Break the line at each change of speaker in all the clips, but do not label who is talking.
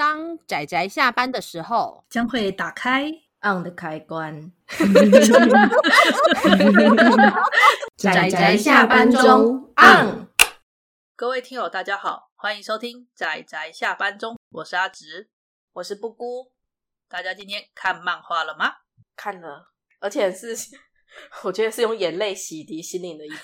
当仔仔下班的时候，
将会打开
on 的开关。仔仔下班中 on。
各位听友，大家好，欢迎收听仔仔下班中，我是阿直，
我是布姑。
大家今天看漫画了吗？
看了，而且是。我觉得是用眼泪洗涤心灵的一部，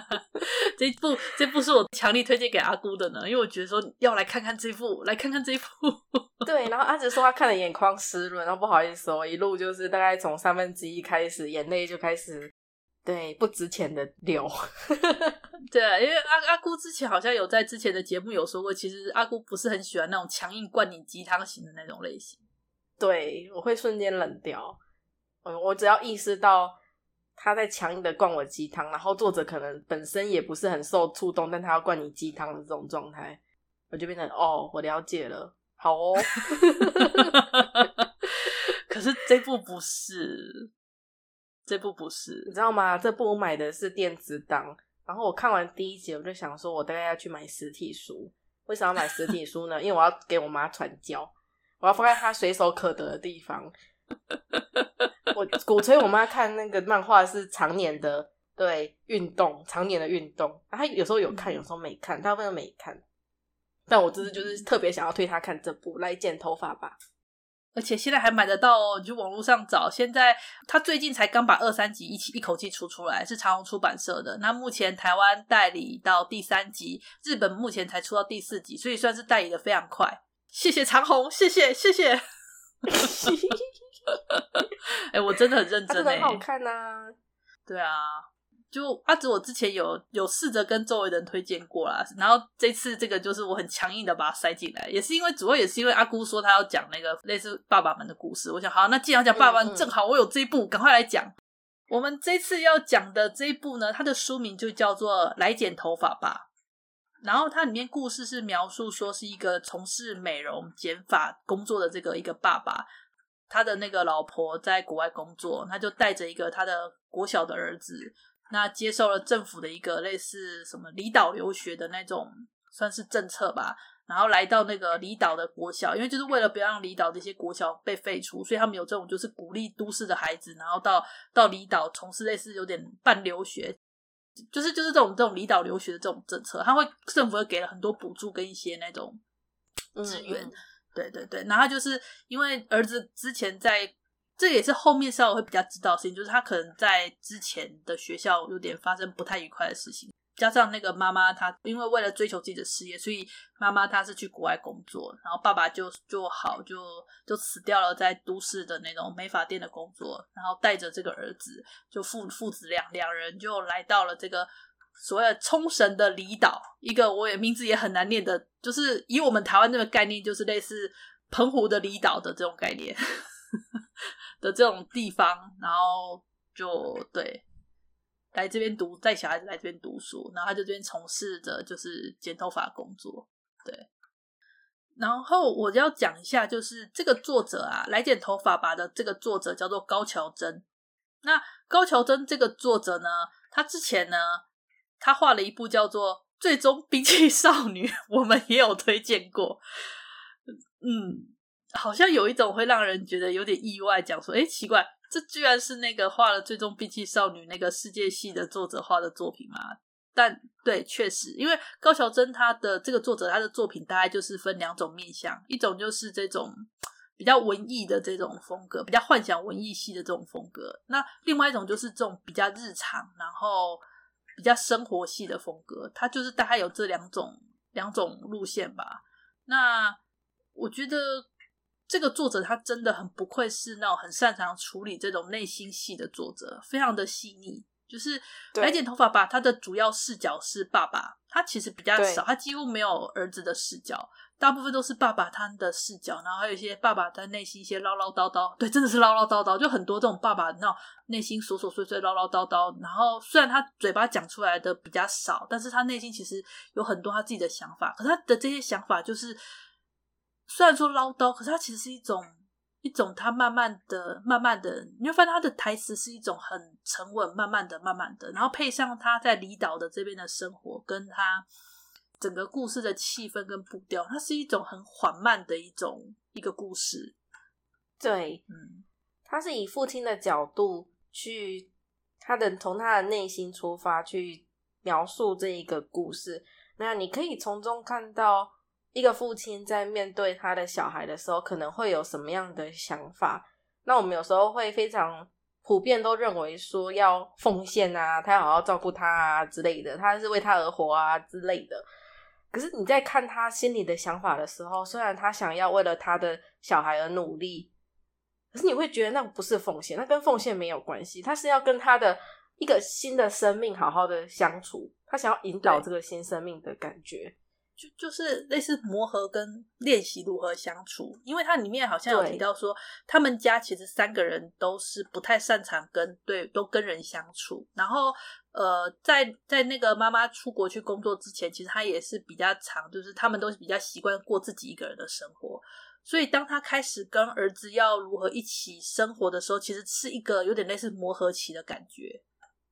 这部这部是我强力推荐给阿姑的呢，因为我觉得说要来看看这部，来看看这部。
对，然后阿直说他看了眼眶湿润，然后不好意思哦，一路就是大概从三分之一开始，眼泪就开始对不值钱的流。
对啊，因为阿阿姑之前好像有在之前的节目有说过，其实阿姑不是很喜欢那种强硬灌你鸡汤型的那种类型。
对，我会瞬间冷掉。嗯，我只要意识到。他在强硬的灌我鸡汤，然后作者可能本身也不是很受触动，但他要灌你鸡汤的这种状态，我就变成哦，我了解了，好哦。
可是这部不是，这部不是，
你知道吗？这部我买的是电子档，然后我看完第一集，我就想说，我大概要去买实体书。为什么要买实体书呢？因为我要给我妈传教，我要放在她随手可得的地方。我鼓吹我妈看那个漫画是常年的对运动，常年的运动。她有时候有看，有时候没看，大部分都没看。但我这次就是特别想要推她看这部《来剪头发吧》，
而且现在还买得到哦，你去网络上找。现在他最近才刚把二三集一起一口气出出来，是长虹出版社的。那目前台湾代理到第三集，日本目前才出到第四集，所以算是代理的非常快。谢谢长虹，谢谢谢谢。哎、欸，我真的很认真哎、欸，
很好看呐、啊。
对啊，就阿紫，我之前有有试着跟周围人推荐过啦，然后这次这个就是我很强硬的把它塞进来，也是因为主要也是因为阿姑说她要讲那个类似爸爸们的故事，我想好，那既然要讲爸爸们，正好我有这一部，赶快来讲。我们这次要讲的这一部呢，它的书名就叫做《来剪头发吧》，然后它里面故事是描述说是一个从事美容剪发工作的这个一个爸爸。他的那个老婆在国外工作，他就带着一个他的国小的儿子，那接受了政府的一个类似什么离岛留学的那种算是政策吧，然后来到那个离岛的国小，因为就是为了不要让离岛这些国小被废除，所以他们有这种就是鼓励都市的孩子，然后到到离岛从事类似有点半留学，就是就是这种这种离岛留学的这种政策，他会政府会给了很多补助跟一些那种资源。嗯嗯对对对，然后就是因为儿子之前在，这也是后面稍微会比较知道的事情，就是他可能在之前的学校有点发生不太愉快的事情，加上那个妈妈她因为为了追求自己的事业，所以妈妈她是去国外工作，然后爸爸就就好就就辞掉了在都市的那种美发店的工作，然后带着这个儿子，就父父子俩两人就来到了这个。所谓冲绳的离岛，一个我也名字也很难念的，就是以我们台湾那个概念，就是类似澎湖的离岛的这种概念 的这种地方，然后就对来这边读，带小孩子来这边读书，然后他就这边从事着就是剪头发工作，对。然后我要讲一下，就是这个作者啊，来剪头发吧的这个作者叫做高桥真。那高桥真这个作者呢，他之前呢。他画了一部叫做《最终兵器少女》，我们也有推荐过。嗯，好像有一种会让人觉得有点意外，讲说，哎，奇怪，这居然是那个画了《最终兵器少女》那个世界系的作者画的作品吗？但对，确实，因为高桥真他的这个作者，他的作品大概就是分两种面向，一种就是这种比较文艺的这种风格，比较幻想文艺系的这种风格。那另外一种就是这种比较日常，然后。比较生活系的风格，它就是大概有这两种两种路线吧。那我觉得这个作者他真的很不愧是那种很擅长处理这种内心戏的作者，非常的细腻。就是白剪头发吧，他的主要视角是爸爸，他其实比较少，他几乎没有儿子的视角。大部分都是爸爸他的视角，然后还有一些爸爸在内心一些唠唠叨叨，对，真的是唠唠叨叨，就很多这种爸爸那种内心琐琐碎碎唠唠叨叨。然后虽然他嘴巴讲出来的比较少，但是他内心其实有很多他自己的想法。可是他的这些想法就是，虽然说唠叨，可是他其实是一种一种他慢慢的、慢慢的，你会发现他的台词是一种很沉稳、慢慢的、慢慢的，然后配上他在离岛的这边的生活，跟他。整个故事的气氛跟步调，它是一种很缓慢的一种一个故事。
对，
嗯，
他是以父亲的角度去，他的从他的内心出发去描述这一个故事。那你可以从中看到一个父亲在面对他的小孩的时候，可能会有什么样的想法。那我们有时候会非常普遍都认为说要奉献啊，他要好好照顾他啊之类的，他是为他而活啊之类的。可是你在看他心里的想法的时候，虽然他想要为了他的小孩而努力。可是你会觉得那不是奉献，那跟奉献没有关系。他是要跟他的一个新的生命好好的相处，他想要引导这个新生命的感觉，
就就是类似磨合跟练习如何相处。因为它里面好像有提到说，他们家其实三个人都是不太擅长跟对都跟人相处。然后呃，在在那个妈妈出国去工作之前，其实他也是比较长，就是他们都是比较习惯过自己一个人的生活。所以，当他开始跟儿子要如何一起生活的时候，其实是一个有点类似磨合期的感觉，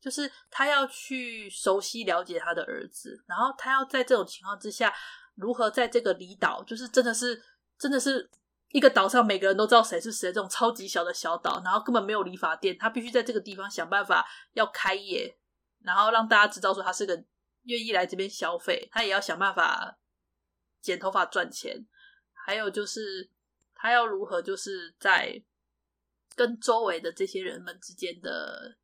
就是他要去熟悉了解他的儿子，然后他要在这种情况之下，如何在这个离岛，就是真的是真的是一个岛上每个人都知道谁是谁这种超级小的小岛，然后根本没有理发店，他必须在这个地方想办法要开业，然后让大家知道说他是个愿意来这边消费，他也要想办法剪头发赚钱。还有就是，他要如何就是在跟周围的这些人们之间的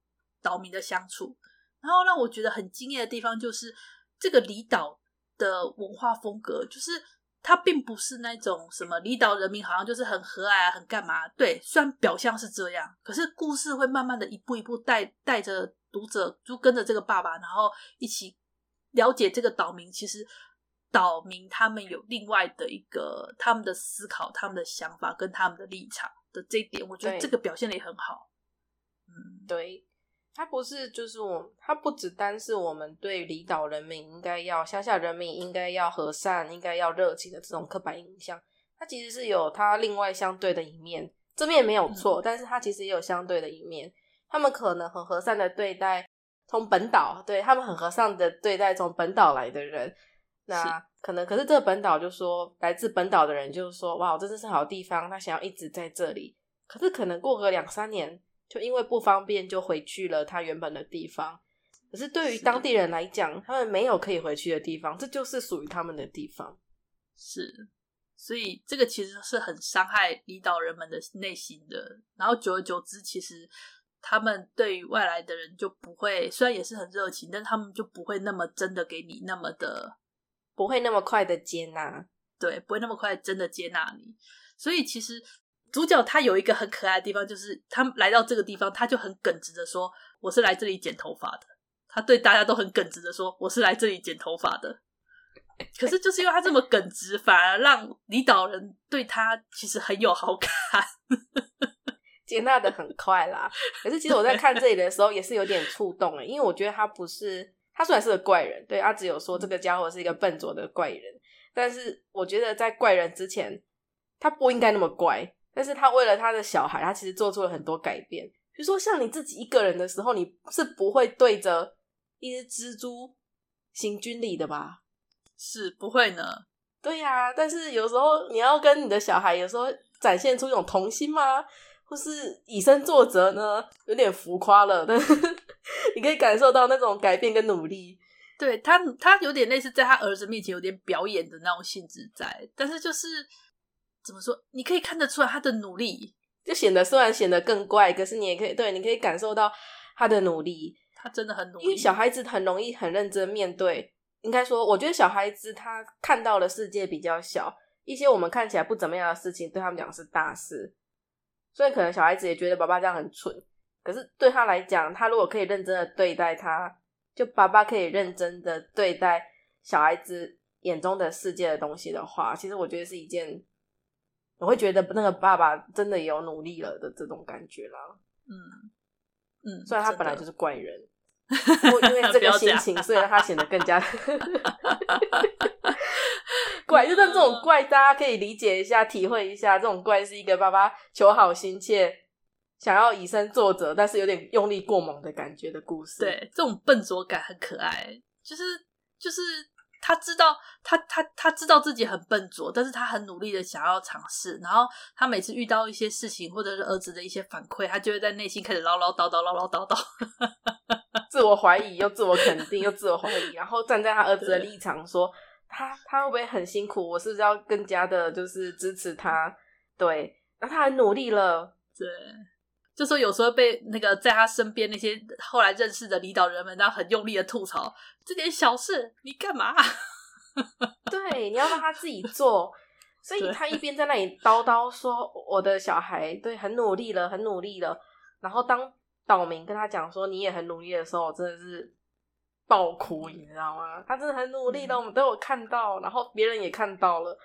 岛民的相处，然后让我觉得很惊艳的地方就是这个离岛的文化风格，就是它并不是那种什么离岛人民好像就是很和蔼啊，很干嘛？对，虽然表象是这样，可是故事会慢慢的一步一步带带着读者，就跟着这个爸爸，然后一起了解这个岛民，其实。岛民他们有另外的一个他们的思考、他们的想法跟他们的立场的这一点，我觉得这个表现的也很好。嗯，
对，他不是就是我，它不只单是我们对离岛人民应该要乡下人民应该要和善、应该要热情的这种刻板印象，它其实是有它另外相对的一面，这面没有错，嗯，但是它其实也有相对的一面。他们可能很和善的对待从本岛，对他们很和善的对待从本岛来的人。那可能，可是这个本岛就说，来自本岛的人就是说，哇，这真是好地方，他想要一直在这里。可是可能过个两三年，就因为不方便，就回去了他原本的地方。可是对于当地人来讲，他们没有可以回去的地方，这就是属于他们的地方。
是，所以这个其实是很伤害离岛人们的内心的。然后久而久之，其实他们对于外来的人就不会，虽然也是很热情，但他们就不会那么真的给你那么的。
不会那么快的接纳，
对，不会那么快真的接纳你。所以其实主角他有一个很可爱的地方，就是他来到这个地方，他就很耿直的说：“我是来这里剪头发的。”他对大家都很耿直的说：“我是来这里剪头发的。”可是就是因为他这么耿直，反而让李导人对他其实很有好感，
接纳的很快啦。可是其实我在看这里的时候也是有点触动诶，因为我觉得他不是。他虽然是个怪人，对，阿只有说这个家伙是一个笨拙的怪人，但是我觉得在怪人之前，他不应该那么怪。但是他为了他的小孩，他其实做出了很多改变。比如说，像你自己一个人的时候，你是不会对着一只蜘蛛行军礼的吧？
是不会呢。
对呀、啊，但是有时候你要跟你的小孩，有时候展现出一种童心吗？或是以身作则呢？有点浮夸了，但是 你可以感受到那种改变跟努力。
对他，他有点类似在他儿子面前有点表演的那种性质在，但是就是怎么说，你可以看得出来他的努力，
就显得虽然显得更怪，可是你也可以对，你可以感受到他的努力。
他真的很努力，
因为小孩子很容易很认真面对。应该说，我觉得小孩子他看到的世界比较小，一些我们看起来不怎么样的事情，对他们讲是大事。所以可能小孩子也觉得爸爸这样很蠢，可是对他来讲，他如果可以认真的对待他，就爸爸可以认真的对待小孩子眼中的世界的东西的话，其实我觉得是一件，我会觉得那个爸爸真的也有努力了的这种感觉啦。
嗯嗯，
虽然他本来就是怪人，因为这个心情，所以让他显得更加。怪，就算这种怪，大家可以理解一下、体会一下。这种怪是一个爸爸求好心切，想要以身作则，但是有点用力过猛的感觉的故事。
对，这种笨拙感很可爱，就是就是他知道他他他知道自己很笨拙，但是他很努力的想要尝试。然后他每次遇到一些事情，或者是儿子的一些反馈，他就会在内心开始唠唠叨叨、唠唠叨叨，
自我怀疑又自我肯定又自我怀疑，然后站在他儿子的立场说他他会不会很辛苦？我是不是要更加的就是支持他？对，那他很努力了，
对。就说有时候被那个在他身边那些后来认识的领导人们，然后很用力的吐槽这点小事，你干嘛？
对，你要让他自己做。所以他一边在那里叨叨说我的小孩对很努力了，很努力了。然后当岛民跟他讲说你也很努力的时候，我真的是爆哭，你知道吗？他真的很努力的，我们都有看到，然后别人也看到了。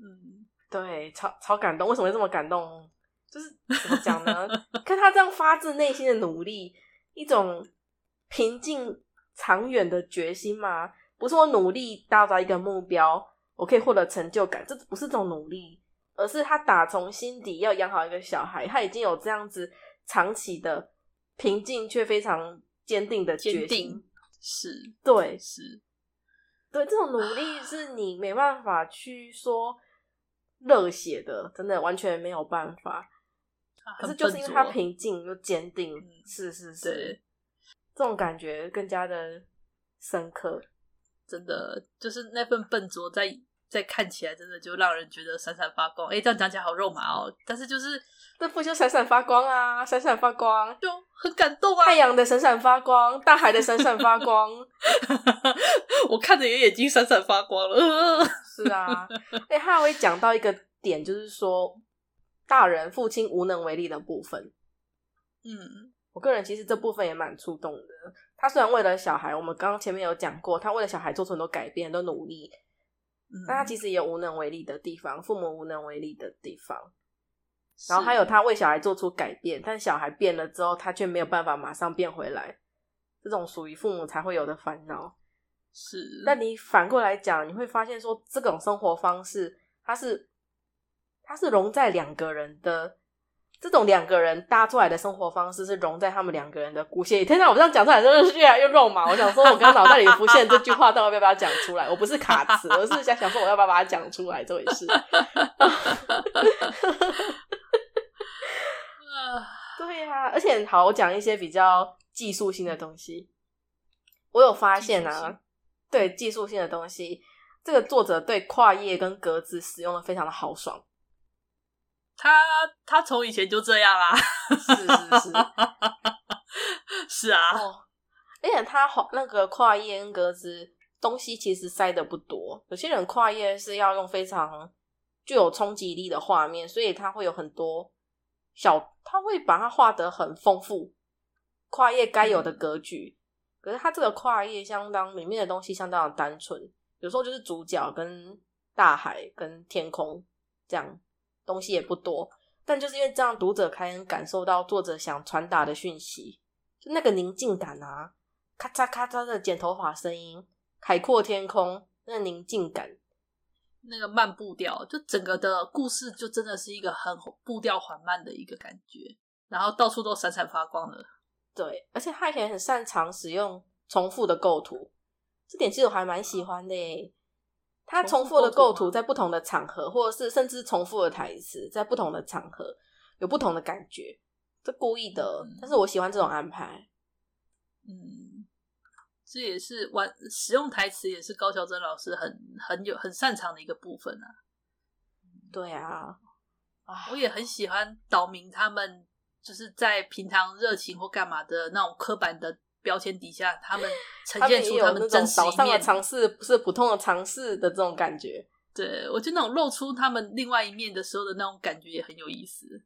嗯，对，超超感动。为什么会这么感动？就是怎么讲呢？看他这样发自内心的努力，一种平静长远的决心嘛？不是我努力达到一个目标，我可以获得成就感，这不是这种努力，而是他打从心底要养好一个小孩，他已经有这样子长期的平静却非常坚定的决心。
是，
对，
是，
对，这种努力是你没办法去说热血的，真的完全没有办法。可是就是因为他平静又坚定，嗯，是是是，对，这种感觉更加的深刻。
真的，就是那份笨拙在，在在看起来真的就让人觉得闪闪发光。哎，这样讲起来好肉麻哦，但是就是
那不就闪闪发光啊，闪闪发光，
就很感动啊。
太阳的闪闪发光，大海的闪闪发光，
我看着也眼睛闪闪发光了。
是啊，哎，他还会讲到一个点，就是说。大人父亲无能为力的部分，
嗯，
我个人其实这部分也蛮触动的。他虽然为了小孩，我们刚刚前面有讲过，他为了小孩做出很多改变，很多努力，嗯，但他其实也有无能为力的地方，父母无能为力的地方。然后还有他为小孩做出改变，但小孩变了之后，他却没有办法马上变回来，这种属于父母才会有的烦恼。
是，
但你反过来讲，你会发现说，这种生活方式，它是。它是融在两个人的这种两个人搭出来的生活方式，是融在他们两个人的骨血里。天哪，我这样讲出来真的是越来越肉麻。我想说，我刚脑袋里浮现这句话，到底要不要讲出来？我不是卡词，我是想想说，我要不要把它讲出来这回事。对呀、啊，而且好，我讲一些比较技术性的东西。我有发现啊，对技术性的东西，这个作者对跨页跟格子使用的非常的豪爽。
他他从以前就这样啦，
是是是，
是啊。
哦，而且他那个跨页跟格子东西其实塞的不多。有些人跨页是要用非常具有冲击力的画面，所以他会有很多小，他会把它画得很丰富。跨页该有的格局，嗯，可是他这个跨页相当里面的东西相当的单纯，有时候就是主角跟大海跟天空这样。东西也不多，但就是因为这样，读者才能感受到作者想传达的讯息，就那个宁静感啊，咔嚓咔嚓的剪头发声音，海阔天空，那个宁静感，
那个慢步调，就整个的故事就真的是一个很步调缓慢的一个感觉，然后到处都闪闪发光的，
对，而且他以前很擅长使用重复的构图，这点其实我还蛮喜欢的耶。他重复的构图在不同的场合，或者是甚至重复的台词，在不同的场合有不同的感觉，这故意的。但是我喜欢这种安排。
嗯，这也是玩使用台词，也是高桥真老师很很有很擅长的一个部分啊。
对啊，
啊，我也很喜欢岛民他们就是在平常热情或干嘛的那种刻板的。标签底下，他们 呈现出他们真实一面，
尝试不是普通的尝试的这种感觉。
对，我觉得那种露出他们另外一面的时候的那种感觉也很有意思。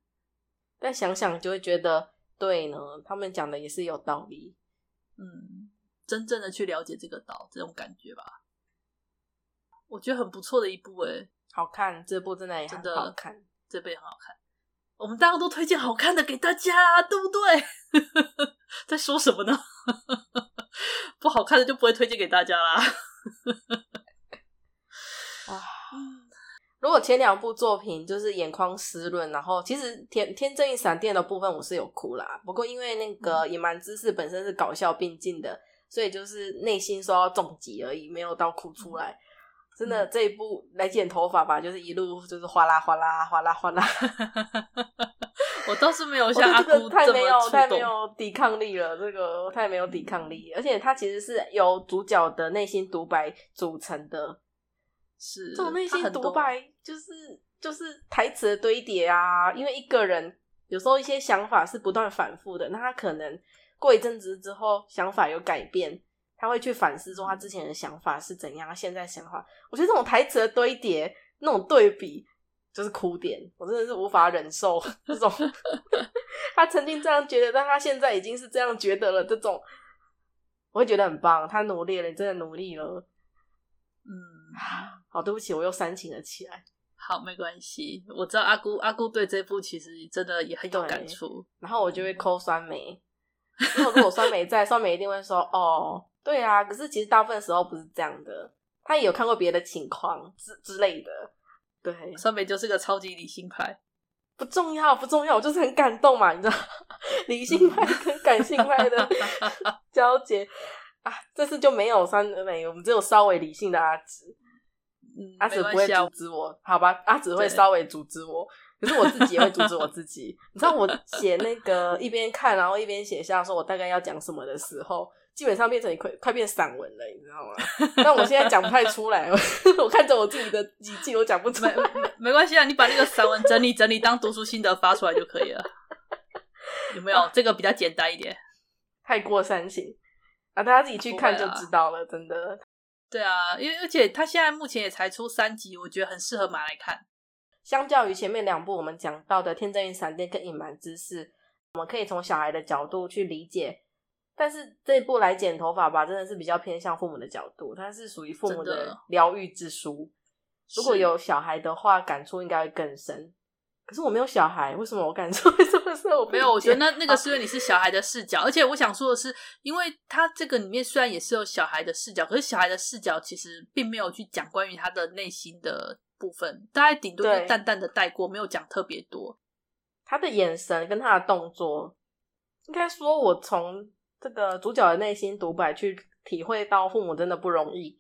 但想想就会觉得，对呢，他们讲的也是有道理。
嗯，真正的去了解这个岛，这种感觉吧，我觉得很不错的一部诶，
好看，这部真的也很好看，
这部也很好看。我们大家都推荐好看的给大家，对不对？在说什么呢？不好看的就不会推荐给大家啦。
啊，如果前两部作品就是眼眶湿润，然后其实天天正义闪电的部分我是有哭啦。不过因为那个野蛮知识本身是搞笑并进的，所以就是内心受到重击而已，没有到哭出来。真的，这一部来剪头发吧，就是一路就是哗啦哗啦哗啦哗啦。
我倒是没有像阿姑
太没有太没有抵抗力了，这个太没有抵抗力，而且它其实是由主角的内心独白组成的。
是
这种内心独白，就是就是台词的堆叠啊。因为一个人有时候一些想法是不断反复的，那他可能过一阵子之后想法有改变，他会去反思说他之前的想法是怎样，现在想法。我觉得这种台词的堆叠，那种对比就是哭点，我真的是无法忍受这种。他曾经这样觉得，但他现在已经是这样觉得了。这种我会觉得很棒，他努力了，你真的努力了。
嗯，
好，对不起，我又煽情了起来。
好，没关系，我知道阿姑阿姑对这部其实真的也很有感触。
然后我就会抠酸梅，然后如果酸梅在，酸梅一定会说：“哦，对啊。”可是其实大部分时候不是这样的，他也有看过别的情况之之类的。对，
酸梅就是个超级理性派，
不重要，不重要，我就是很感动嘛，你知道，理性派跟感性派的 交接。啊，这次就没有三美，我们只有稍微理性的阿紫。
嗯，
阿紫不会阻止我，好吧？阿紫会稍微阻止我，可是我自己也会阻止我自己。你知道，我写那个一边看，然后一边写下，说我大概要讲什么的时候，基本上变成快快变散文了，你知道吗？但我现在讲不太出来，我 看着我自己的笔记，我讲不出来。
没关系啊，你把那个散文整理整理，当读书心得发出来就可以了。有没有？啊，这个比较简单一点，
太过煽情。啊，大家自己去看就知道了，啊、真的。
对啊，因为而且他现在目前也才出三集，我觉得很适合买来看。
相较于前面两部我们讲到的《天真与闪电》跟《隐瞒之事》，我们可以从小孩的角度去理解。但是这一部来剪头发吧，真的是比较偏向父母的角度，它是属于父母的疗愈之书。如果有小孩的话，感触应该会更深。可是我没有小孩，为什么我感触会这么深？我
没有，我觉得那那个是因为你是小孩的视角，而且我想说的是，因为他这个里面虽然也是有小孩的视角，可是小孩的视角其实并没有去讲关于他的内心的部分，大概顶多就淡淡的带过，没有讲特别多。
他的眼神跟他的动作，应该说，我从这个主角的内心独白去体会到父母真的不容易，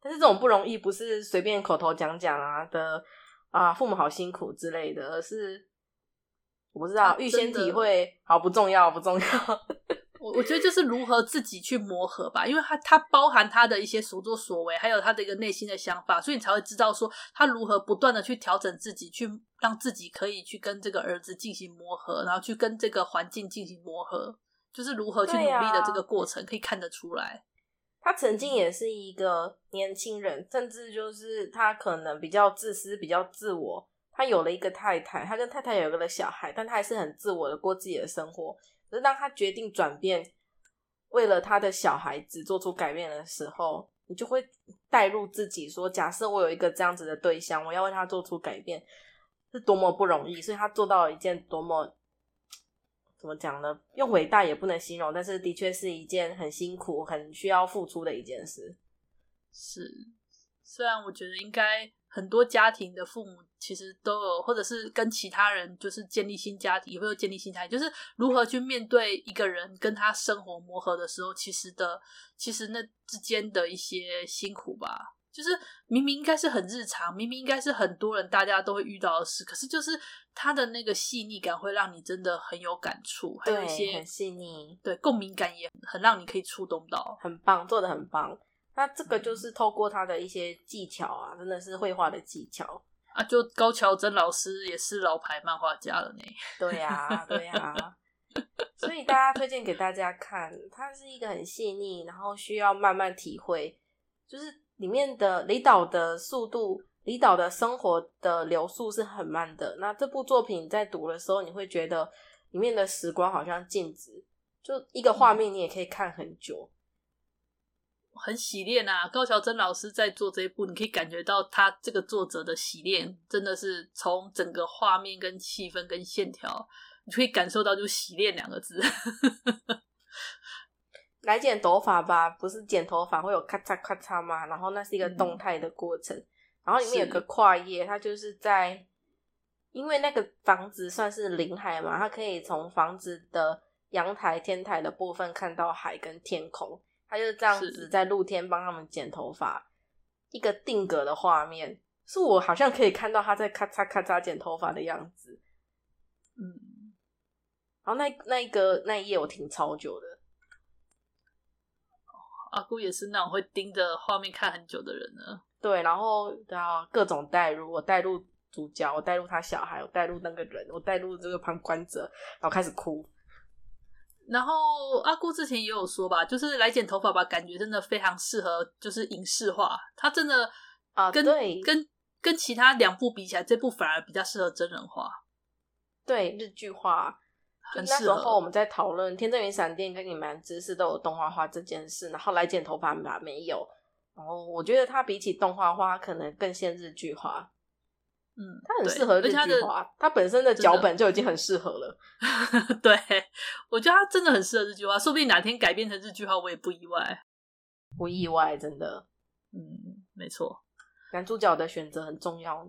但是这种不容易不是随便口头讲讲啊的。啊，父母好辛苦之类的，而是我不知道预先体会，好不重要，不重要。
我我觉得就是如何自己去磨合吧，因为他他包含他的一些所作所为，还有他的一个内心的想法，所以你才会知道说他如何不断的去调整自己，去让自己可以去跟这个儿子进行磨合，然后去跟这个环境进行磨合，就是如何去努力的这个过程，可以看得出来。
他曾经也是一个年轻人，甚至就是他可能比较自私、比较自我。他有了一个太太，他跟太太有一个小孩，但他还是很自我的过自己的生活。可是当他决定转变，为了他的小孩子做出改变的时候，你就会带入自己说：假设我有一个这样子的对象，我要为他做出改变，是多么不容易。所以他做到了一件多么。怎么讲呢？用伟大也不能形容，但是的确是一件很辛苦、很需要付出的一件事。
是，虽然我觉得应该很多家庭的父母其实都有，或者是跟其他人就是建立新家庭，也会有建立新家庭，就是如何去面对一个人跟他生活磨合的时候，其实的，其实那之间的一些辛苦吧。就是明明应该是很日常，明明应该是很多人大家都会遇到的事，可是就是他的那个细腻感会让你真的很有感触，还有一些
很细腻，
对，共鸣感也很让你可以触动到，
很棒，做的很棒。那这个就是透过他的一些技巧啊，真的是绘画的技巧
啊。就高桥真老师也是老牌漫画家了呢。
对呀、啊，对呀、啊。所以大家推荐给大家看，它是一个很细腻，然后需要慢慢体会，就是。里面的离岛的速度，离岛的生活的流速是很慢的。那这部作品在读的时候，你会觉得里面的时光好像静止，就一个画面，你也可以看很久，
很洗练啊！高桥真老师在做这一部，你可以感觉到他这个作者的洗练，真的是从整个画面跟气氛跟线条，你可以感受到就“洗练”两个字。
来剪头发吧，不是剪头发会有咔嚓咔嚓吗？然后那是一个动态的过程，嗯、然后里面有个跨页，它就是在，因为那个房子算是临海嘛，它可以从房子的阳台、天台的部分看到海跟天空，他就是这样子在露天帮他们剪头发，一个定格的画面，是我好像可以看到他在咔嚓咔嚓剪头发的样子。嗯，然后那那一个那一页我停超久的。
阿姑也是那种会盯着画面看很久的人呢。
对，然后然后各种带入，我带入主角，我带入他小孩，我带入那个人，我带入这个旁观者，然后开始哭。
然后阿姑之前也有说吧，就是来剪头发吧，感觉真的非常适合，就是影视化。他真的啊，跟
对
跟跟其他两部比起来，这部反而比较适合真人化，
对日剧化。就那时候我们在讨论《天正与闪电》跟《隐瞒知识》都有动画化这件事，然后来剪头发吧没有。然后我觉得它比起动画化，可能更像日剧化。
嗯，
它很适合日剧化，它本身的脚本就已经很适合了。
对，我觉得它真的很适合日剧化，说不定哪天改编成日剧化，我也不意外。
不意外，真的。
嗯，没错。
男主角的选择很重要。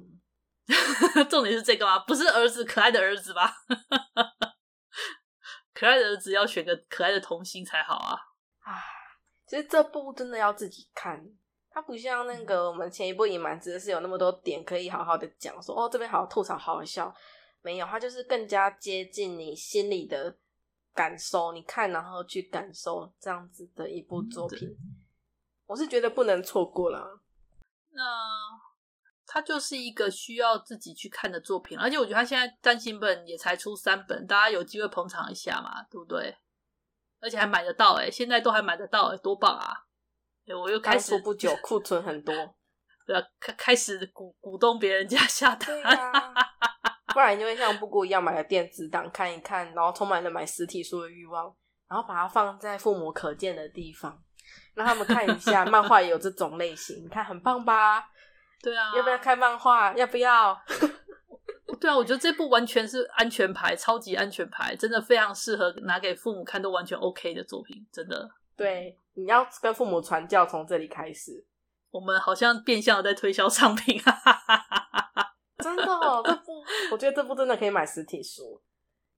重点是这个吗？不是儿子，可爱的儿子吧？可爱的儿子要选个可爱的童星才好啊！
啊，其实这部真的要自己看。它不像那个我们前一部《隐瞒之是》有那么多点可以好好的讲，说哦这边好好吐槽，好好笑。没有，它就是更加接近你心里的感受，你看然后去感受这样子的一部作品。嗯、我是觉得不能错过了。
那它就是一个需要自己去看的作品，而且我觉得它现在单行本也才出三本，大家有机会捧场一下嘛，对不对？而且还买得到哎，现在都还买得到哎，多棒啊！我又开始
不久，库存很多，
对啊，开开始鼓鼓动别人家下单，啊、
不然就会像布谷一样买了电子档看一看，然后充满了买实体书的欲望，然后把它放在父母可见的地方，让他们看一下 漫画也有这种类型，你看很棒吧？
对啊，
要不要看漫画？要不要？
对啊，我觉得这部完全是安全牌，超级安全牌，真的非常适合拿给父母看，都完全 OK 的作品，真的。
对，你要跟父母传教，从这里开始。
我们好像变相的在推销商品，哈哈哈哈哈。
真的哦，这部我觉得这部真的可以买实体书。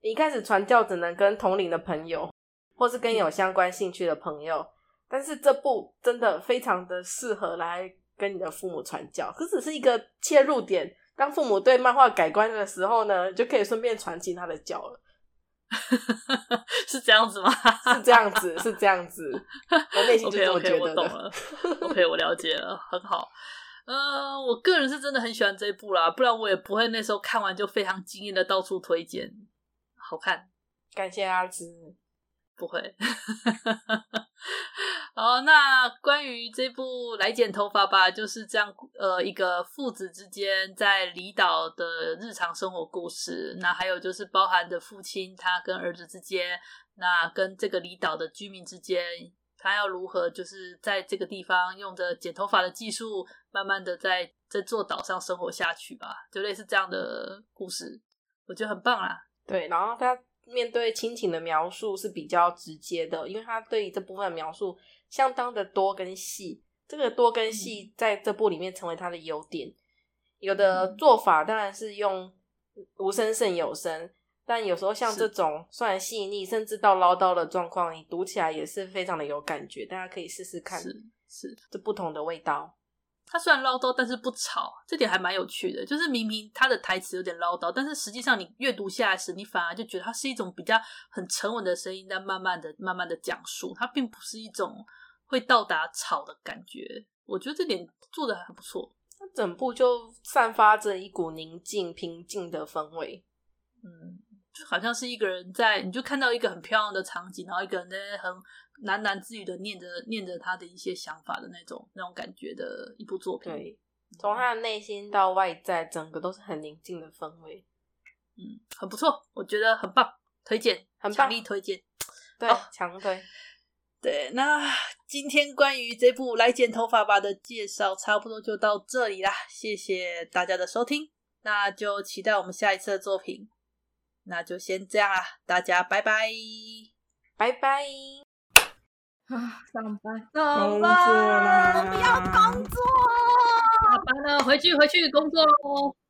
你一开始传教只能跟同龄的朋友，或是跟有相关兴趣的朋友，但是这部真的非常的适合来跟你的父母传教。这只是一个切入点，当父母对漫画改观的时候呢，就可以顺便传进他的教了。
是这样子吗？
是这样子，是这样子。我内心就这么觉得
okay, okay, 我懂了。OK，我了解了，很好。呃，我个人是真的很喜欢这一部啦，不然我也不会那时候看完就非常惊艳的到处推荐。好看，
感谢阿芝。
不会。好，那关于这部来剪头发吧，就是这样。呃，一个父子之间在离岛的日常生活故事。那还有就是包含着父亲他跟儿子之间，那跟这个离岛的居民之间，他要如何就是在这个地方用着剪头发的技术，慢慢的在这座岛上生活下去吧，就类似这样的故事，我觉得很棒啦。
对，然后他面对亲情的描述是比较直接的，因为他对于这部分描述。相当的多跟细，这个多跟细在这部里面成为他的优点。有的做法当然是用无声胜有声，但有时候像这种虽然细腻甚至到唠叨的状况，你读起来也是非常的有感觉。大家可以试试看，
是是
这不同的味道。
他虽然唠叨，但是不吵，这点还蛮有趣的。就是明明他的台词有点唠叨，但是实际上你阅读下来时，你反而就觉得他是一种比较很沉稳的声音，在慢慢的、慢慢的讲述。它并不是一种。会到达吵的感觉，我觉得这点做的还不错。
它整部就散发着一股宁静、平静的氛围，
嗯，就好像是一个人在，你就看到一个很漂亮的场景，然后一个人在很喃喃自语的念着念着他的一些想法的那种那种感觉的一部作品。
对，从他的内心到外在，整个都是很宁静的氛围，
嗯，很不错，我觉得很棒，推荐，很强力推荐，
对，强推。
对，那今天关于这部《来剪头发吧》的介绍差不多就到这里啦，谢谢大家的收听，那就期待我们下一次的作品，那就先这样啦，大家拜拜，
拜拜。
啊，上班，上班，我不要工作，
下班了，回去回去工作喽。